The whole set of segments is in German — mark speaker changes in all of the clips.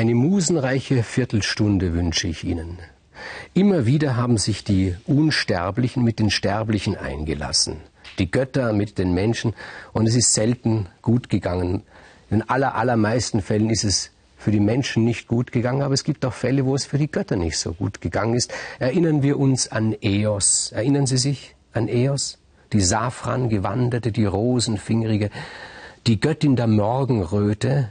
Speaker 1: Eine musenreiche Viertelstunde wünsche ich Ihnen. Immer wieder haben sich die Unsterblichen mit den Sterblichen eingelassen, die Götter mit den Menschen, und es ist selten gut gegangen. In aller, allermeisten Fällen ist es für die Menschen nicht gut gegangen, aber es gibt auch Fälle, wo es für die Götter nicht so gut gegangen ist. Erinnern wir uns an Eos. Erinnern Sie sich an Eos? Die Safran gewanderte, die rosenfingerige, die Göttin der Morgenröte,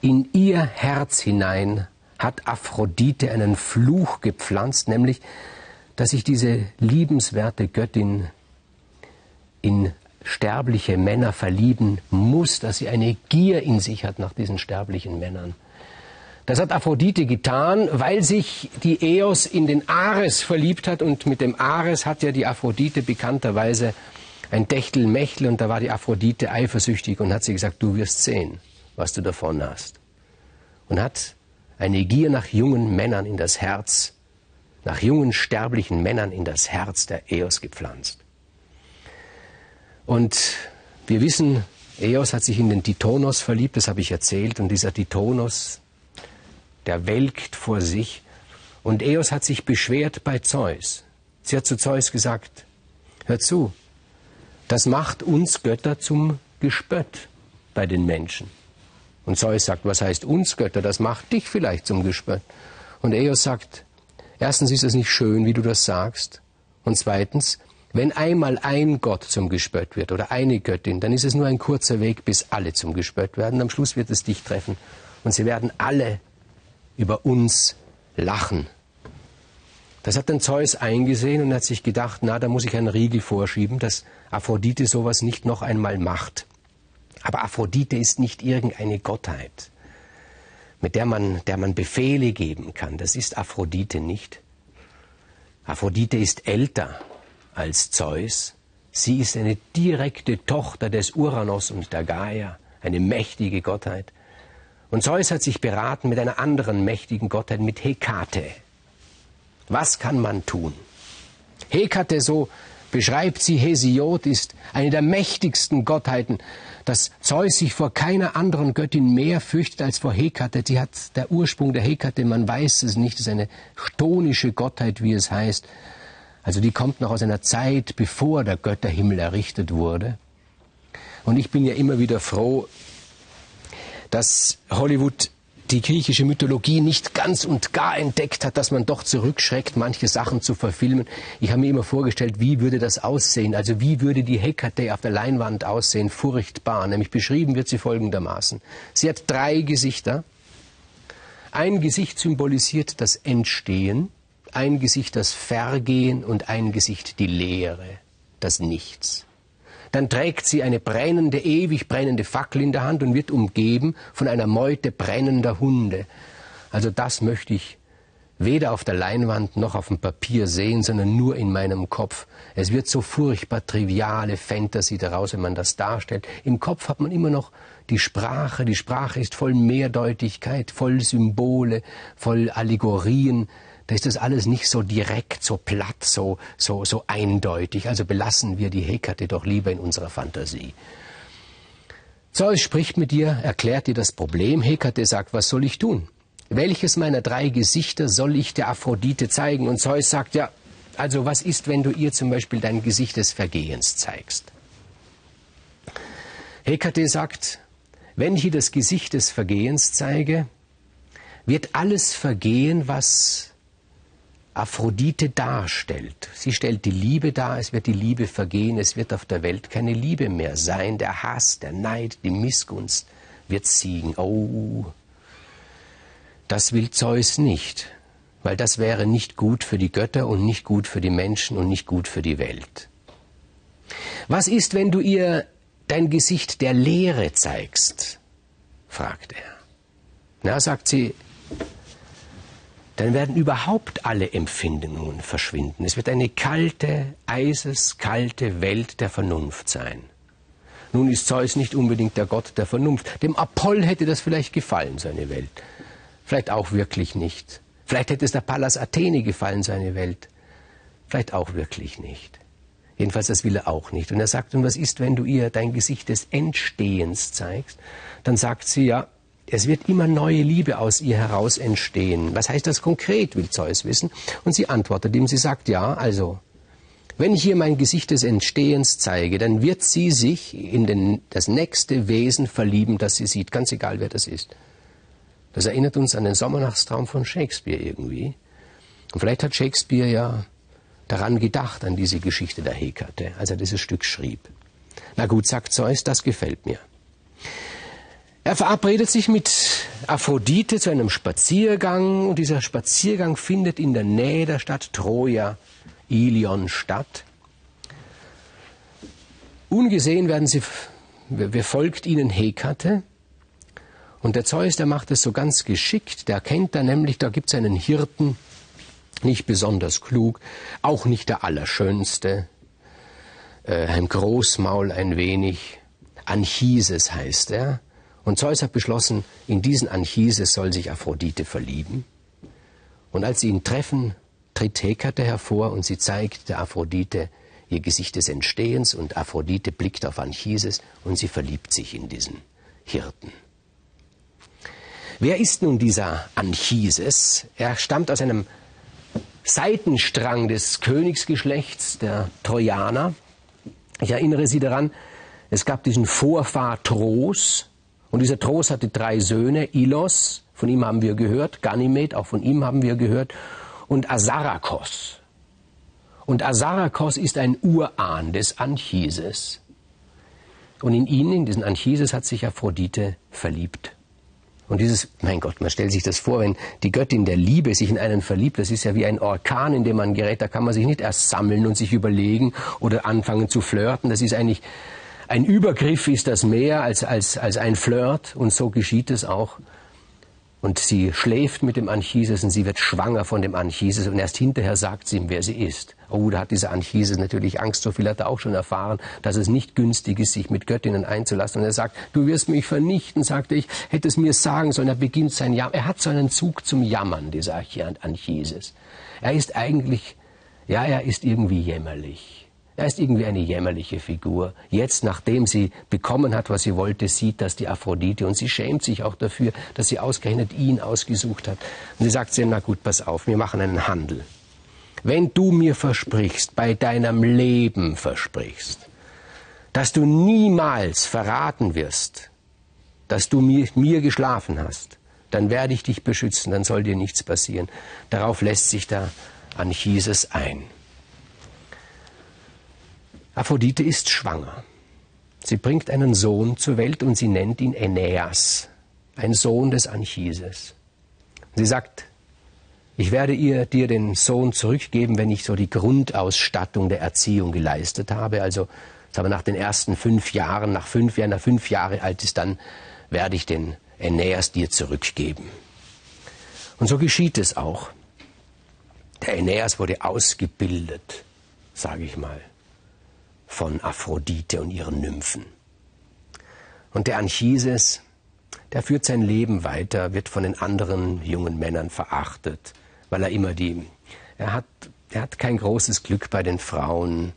Speaker 1: in ihr Herz hinein hat Aphrodite einen Fluch gepflanzt, nämlich, dass sich diese liebenswerte Göttin in sterbliche Männer verlieben muss, dass sie eine Gier in sich hat nach diesen sterblichen Männern. Das hat Aphrodite getan, weil sich die Eos in den Ares verliebt hat und mit dem Ares hat ja die Aphrodite bekannterweise ein Techtelmechtel und da war die Aphrodite eifersüchtig und hat sie gesagt, du wirst sehen was du davon hast. Und hat eine Gier nach jungen Männern in das Herz, nach jungen sterblichen Männern in das Herz der Eos gepflanzt. Und wir wissen, Eos hat sich in den Titonos verliebt, das habe ich erzählt, und dieser Titonos, der welkt vor sich, und Eos hat sich beschwert bei Zeus. Sie hat zu Zeus gesagt, hör zu, das macht uns Götter zum Gespött bei den Menschen. Und Zeus sagt, was heißt uns Götter? Das macht dich vielleicht zum Gespött. Und Eos sagt, erstens ist es nicht schön, wie du das sagst. Und zweitens, wenn einmal ein Gott zum Gespött wird oder eine Göttin, dann ist es nur ein kurzer Weg, bis alle zum Gespött werden. Am Schluss wird es dich treffen. Und sie werden alle über uns lachen. Das hat dann Zeus eingesehen und hat sich gedacht, na, da muss ich einen Riegel vorschieben, dass Aphrodite sowas nicht noch einmal macht. Aber Aphrodite ist nicht irgendeine Gottheit, mit der man, der man Befehle geben kann. Das ist Aphrodite nicht. Aphrodite ist älter als Zeus. Sie ist eine direkte Tochter des Uranus und der Gaia, eine mächtige Gottheit. Und Zeus hat sich beraten mit einer anderen mächtigen Gottheit, mit Hekate. Was kann man tun? Hekate, so beschreibt sie, Hesiod ist eine der mächtigsten Gottheiten dass Zeus sich vor keiner anderen Göttin mehr fürchtet als vor Hekate. Die hat der Ursprung der Hekate, man weiß es nicht, ist eine chtonische Gottheit, wie es heißt. Also die kommt noch aus einer Zeit, bevor der Götterhimmel errichtet wurde. Und ich bin ja immer wieder froh, dass Hollywood die griechische Mythologie nicht ganz und gar entdeckt hat, dass man doch zurückschreckt, manche Sachen zu verfilmen. Ich habe mir immer vorgestellt, wie würde das aussehen? Also wie würde die Hekate auf der Leinwand aussehen? Furchtbar. Nämlich beschrieben wird sie folgendermaßen. Sie hat drei Gesichter. Ein Gesicht symbolisiert das Entstehen, ein Gesicht das Vergehen und ein Gesicht die Leere, das Nichts dann trägt sie eine brennende, ewig brennende Fackel in der Hand und wird umgeben von einer Meute brennender Hunde. Also das möchte ich weder auf der Leinwand noch auf dem Papier sehen, sondern nur in meinem Kopf. Es wird so furchtbar triviale Fantasy daraus, wenn man das darstellt. Im Kopf hat man immer noch die Sprache. Die Sprache ist voll Mehrdeutigkeit, voll Symbole, voll Allegorien da ist das alles nicht so direkt, so platt, so, so, so eindeutig. Also belassen wir die Hekate doch lieber in unserer Fantasie. Zeus spricht mit dir, erklärt dir das Problem. Hekate sagt, was soll ich tun? Welches meiner drei Gesichter soll ich der Aphrodite zeigen? Und Zeus sagt, ja, also was ist, wenn du ihr zum Beispiel dein Gesicht des Vergehens zeigst? Hekate sagt, wenn ich ihr das Gesicht des Vergehens zeige, wird alles vergehen, was Aphrodite darstellt. Sie stellt die Liebe dar, es wird die Liebe vergehen, es wird auf der Welt keine Liebe mehr sein. Der Hass, der Neid, die Missgunst wird siegen. Oh, das will Zeus nicht, weil das wäre nicht gut für die Götter und nicht gut für die Menschen und nicht gut für die Welt. Was ist, wenn du ihr dein Gesicht der Leere zeigst? fragt er. Na, sagt sie, dann werden überhaupt alle Empfindungen verschwinden. Es wird eine kalte, eiseskalte Welt der Vernunft sein. Nun ist Zeus nicht unbedingt der Gott der Vernunft. Dem Apoll hätte das vielleicht gefallen, seine Welt. Vielleicht auch wirklich nicht. Vielleicht hätte es der Pallas Athene gefallen, seine Welt. Vielleicht auch wirklich nicht. Jedenfalls, das will er auch nicht. Und er sagt, und was ist, wenn du ihr dein Gesicht des Entstehens zeigst? Dann sagt sie, ja, es wird immer neue Liebe aus ihr heraus entstehen. Was heißt das konkret, will Zeus wissen. Und sie antwortet ihm, sie sagt, ja, also, wenn ich ihr mein Gesicht des Entstehens zeige, dann wird sie sich in den, das nächste Wesen verlieben, das sie sieht, ganz egal wer das ist. Das erinnert uns an den Sommernachtstraum von Shakespeare irgendwie. Und vielleicht hat Shakespeare ja daran gedacht, an diese Geschichte der Hekate, als er dieses Stück schrieb. Na gut, sagt Zeus, das gefällt mir. Er verabredet sich mit Aphrodite zu einem Spaziergang. Und dieser Spaziergang findet in der Nähe der Stadt Troja, Ilion, statt. Ungesehen werden sie, wer folgt ihnen Hekate. Und der Zeus, der macht es so ganz geschickt, der erkennt da nämlich, da gibt es einen Hirten, nicht besonders klug, auch nicht der Allerschönste, äh, ein Großmaul ein wenig, Anchises heißt er, und Zeus hat beschlossen, in diesen Anchises soll sich Aphrodite verlieben. Und als sie ihn treffen, tritt Hekate hervor und sie zeigt der Aphrodite ihr Gesicht des Entstehens und Aphrodite blickt auf Anchises und sie verliebt sich in diesen Hirten. Wer ist nun dieser Anchises? Er stammt aus einem Seitenstrang des Königsgeschlechts der Trojaner. Ich erinnere Sie daran, es gab diesen Vorfahr Tros, und dieser Tros hatte drei Söhne, Ilos, von ihm haben wir gehört, Ganymed, auch von ihm haben wir gehört, und Asarakos. Und Asarakos ist ein Urahn des Anchises. Und in ihn, in diesen Anchises, hat sich Aphrodite verliebt. Und dieses, mein Gott, man stellt sich das vor, wenn die Göttin der Liebe sich in einen verliebt, das ist ja wie ein Orkan, in dem man gerät, da kann man sich nicht erst sammeln und sich überlegen oder anfangen zu flirten. Das ist eigentlich ein Übergriff ist das mehr als, als, als ein Flirt und so geschieht es auch. Und sie schläft mit dem Anchises und sie wird schwanger von dem Anchises und erst hinterher sagt sie ihm, wer sie ist. Oh, da hat dieser Anchises natürlich Angst, so viel hat er auch schon erfahren, dass es nicht günstig ist, sich mit Göttinnen einzulassen. Und er sagt, du wirst mich vernichten, sagte ich, hätte es mir sagen sollen. Er beginnt sein Jammern. Er hat so einen Zug zum Jammern, dieser Anchises. Er ist eigentlich, ja, er ist irgendwie jämmerlich. Er ist irgendwie eine jämmerliche Figur. Jetzt, nachdem sie bekommen hat, was sie wollte, sieht das die Aphrodite und sie schämt sich auch dafür, dass sie ausgerechnet ihn ausgesucht hat. Und sie sagt zu ihm, na gut, pass auf, wir machen einen Handel. Wenn du mir versprichst, bei deinem Leben versprichst, dass du niemals verraten wirst, dass du mir, mir geschlafen hast, dann werde ich dich beschützen, dann soll dir nichts passieren. Darauf lässt sich da Anchises ein. Aphrodite ist schwanger. Sie bringt einen Sohn zur Welt und sie nennt ihn Aeneas, ein Sohn des Anchises. Sie sagt, ich werde ihr dir den Sohn zurückgeben, wenn ich so die Grundausstattung der Erziehung geleistet habe. Also aber nach den ersten fünf Jahren, nach fünf Jahren, nach fünf Jahre alt ist, dann werde ich den Aeneas dir zurückgeben. Und so geschieht es auch. Der Aeneas wurde ausgebildet, sage ich mal von Aphrodite und ihren Nymphen. Und der Anchises, der führt sein Leben weiter, wird von den anderen jungen Männern verachtet, weil er immer die, er hat, er hat kein großes Glück bei den Frauen,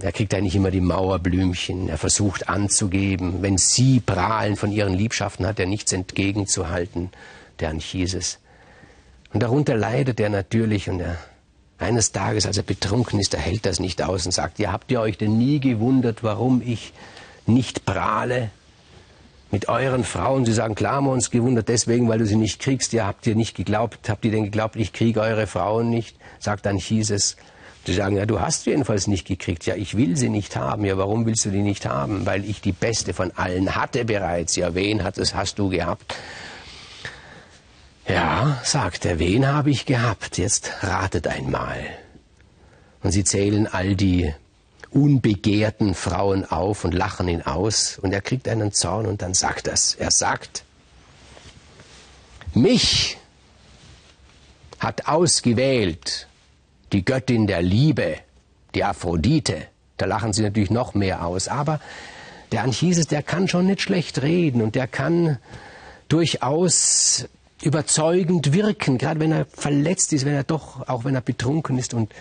Speaker 1: er kriegt eigentlich immer die Mauerblümchen, er versucht anzugeben, wenn sie prahlen von ihren Liebschaften, hat er nichts entgegenzuhalten, der Anchises. Und darunter leidet er natürlich und er eines Tages, als er betrunken ist, er hält das nicht aus und sagt, ja, habt ihr euch denn nie gewundert, warum ich nicht prahle mit euren Frauen? Sie sagen, klar haben wir uns gewundert, deswegen, weil du sie nicht kriegst. Ja, habt ihr nicht geglaubt, habt ihr denn geglaubt, ich kriege eure Frauen nicht? Sagt dann es. Sie sagen, ja, du hast sie jedenfalls nicht gekriegt. Ja, ich will sie nicht haben. Ja, warum willst du die nicht haben? Weil ich die beste von allen hatte bereits. Ja, wen hattest, hast du gehabt? Ja, sagt er, wen habe ich gehabt? Jetzt ratet einmal. Und sie zählen all die unbegehrten Frauen auf und lachen ihn aus. Und er kriegt einen Zorn und dann sagt er's. Er sagt, mich hat ausgewählt die Göttin der Liebe, die Aphrodite. Da lachen sie natürlich noch mehr aus. Aber der Anchises, der kann schon nicht schlecht reden und der kann durchaus überzeugend wirken, gerade wenn er verletzt ist, wenn er doch, auch wenn er betrunken ist. Und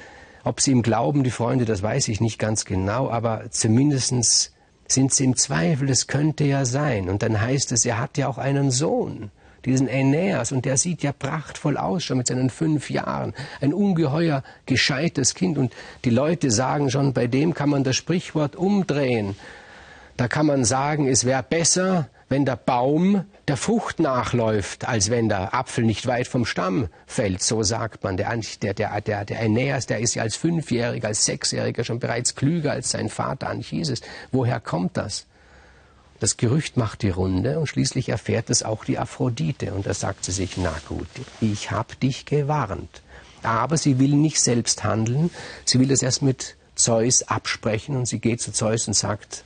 Speaker 1: ob sie ihm glauben, die Freunde, das weiß ich nicht ganz genau, aber zumindestens sind sie im Zweifel, das könnte ja sein. Und dann heißt es, er hat ja auch einen Sohn, diesen Aeneas, und der sieht ja prachtvoll aus, schon mit seinen fünf Jahren. Ein ungeheuer gescheites Kind. Und die Leute sagen schon, bei dem kann man das Sprichwort umdrehen. Da kann man sagen, es wäre besser, wenn der Baum der Frucht nachläuft, als wenn der Apfel nicht weit vom Stamm fällt. So sagt man. Der, der, der, der, der Aeneas, der ist ja als Fünfjähriger, als Sechsjähriger schon bereits klüger als sein Vater Anchises. Woher kommt das? Das Gerücht macht die Runde und schließlich erfährt es auch die Aphrodite. Und da sagt sie sich, na gut, ich hab dich gewarnt. Aber sie will nicht selbst handeln. Sie will das erst mit Zeus absprechen und sie geht zu Zeus und sagt,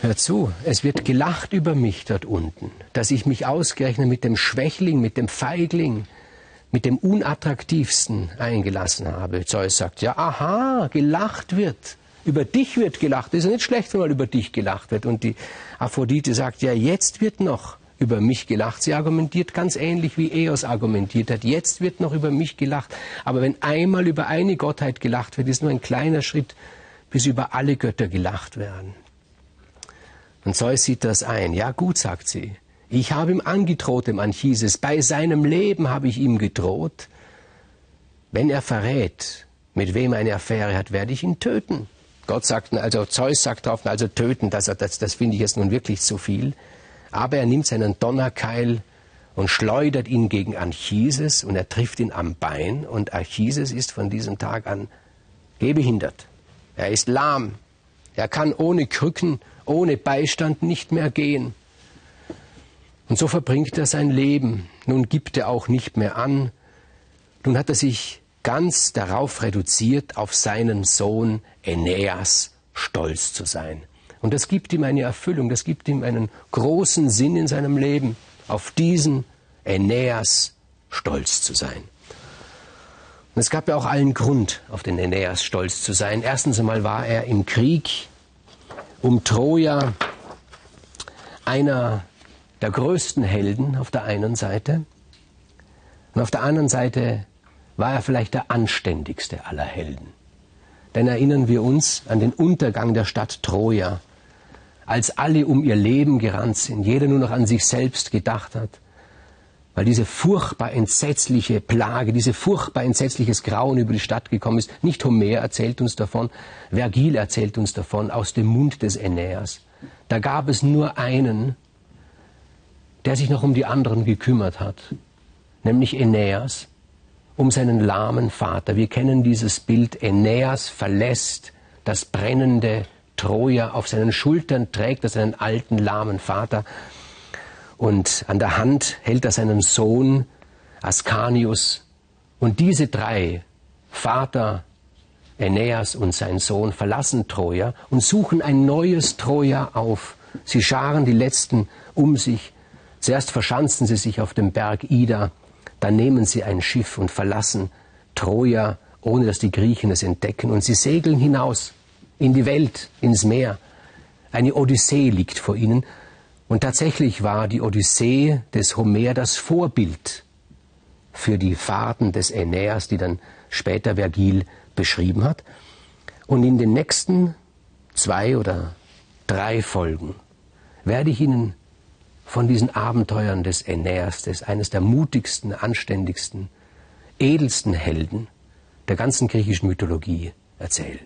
Speaker 1: Hör zu, es wird gelacht über mich dort unten, dass ich mich ausgerechnet mit dem Schwächling, mit dem Feigling, mit dem Unattraktivsten eingelassen habe. Zeus sagt, ja, aha, gelacht wird. Über dich wird gelacht. Es ist ja nicht schlecht, wenn mal über dich gelacht wird. Und die Aphrodite sagt, ja, jetzt wird noch über mich gelacht. Sie argumentiert ganz ähnlich wie Eos argumentiert hat. Jetzt wird noch über mich gelacht. Aber wenn einmal über eine Gottheit gelacht wird, ist nur ein kleiner Schritt, bis über alle Götter gelacht werden. Und Zeus sieht das ein. Ja gut, sagt sie. Ich habe ihm angedroht, dem Anchises. Bei seinem Leben habe ich ihm gedroht. Wenn er verrät, mit wem er eine Affäre hat, werde ich ihn töten. Gott sagt, also Zeus sagt darauf, also töten, das, das, das finde ich jetzt nun wirklich zu viel. Aber er nimmt seinen Donnerkeil und schleudert ihn gegen Anchises und er trifft ihn am Bein und Anchises ist von diesem Tag an gehbehindert. Er ist lahm. Er kann ohne Krücken ohne Beistand nicht mehr gehen. Und so verbringt er sein Leben. Nun gibt er auch nicht mehr an. Nun hat er sich ganz darauf reduziert, auf seinen Sohn Aeneas stolz zu sein. Und das gibt ihm eine Erfüllung, das gibt ihm einen großen Sinn in seinem Leben, auf diesen Aeneas stolz zu sein. Und es gab ja auch allen Grund, auf den Aeneas stolz zu sein. Erstens einmal war er im Krieg um Troja einer der größten Helden auf der einen Seite und auf der anderen Seite war er vielleicht der anständigste aller Helden. Denn erinnern wir uns an den Untergang der Stadt Troja, als alle um ihr Leben gerannt sind, jeder nur noch an sich selbst gedacht hat, weil diese furchtbar entsetzliche Plage, diese furchtbar entsetzliches Grauen über die Stadt gekommen ist. Nicht Homer erzählt uns davon, Vergil erzählt uns davon, aus dem Mund des Aeneas. Da gab es nur einen, der sich noch um die anderen gekümmert hat, nämlich Aeneas, um seinen lahmen Vater. Wir kennen dieses Bild, Aeneas verlässt das brennende Troja auf seinen Schultern, trägt er seinen alten lahmen Vater und an der Hand hält er seinen Sohn Ascanius. Und diese drei, Vater, Aeneas und sein Sohn, verlassen Troja und suchen ein neues Troja auf. Sie scharen die Letzten um sich. Zuerst verschanzen sie sich auf dem Berg Ida, dann nehmen sie ein Schiff und verlassen Troja, ohne dass die Griechen es entdecken. Und sie segeln hinaus in die Welt, ins Meer. Eine Odyssee liegt vor ihnen und tatsächlich war die Odyssee des Homer das Vorbild für die Fahrten des Aeneas, die dann später Vergil beschrieben hat. Und in den nächsten zwei oder drei Folgen werde ich Ihnen von diesen Abenteuern des Aeneas, des eines der mutigsten, anständigsten, edelsten Helden der ganzen griechischen Mythologie erzählen.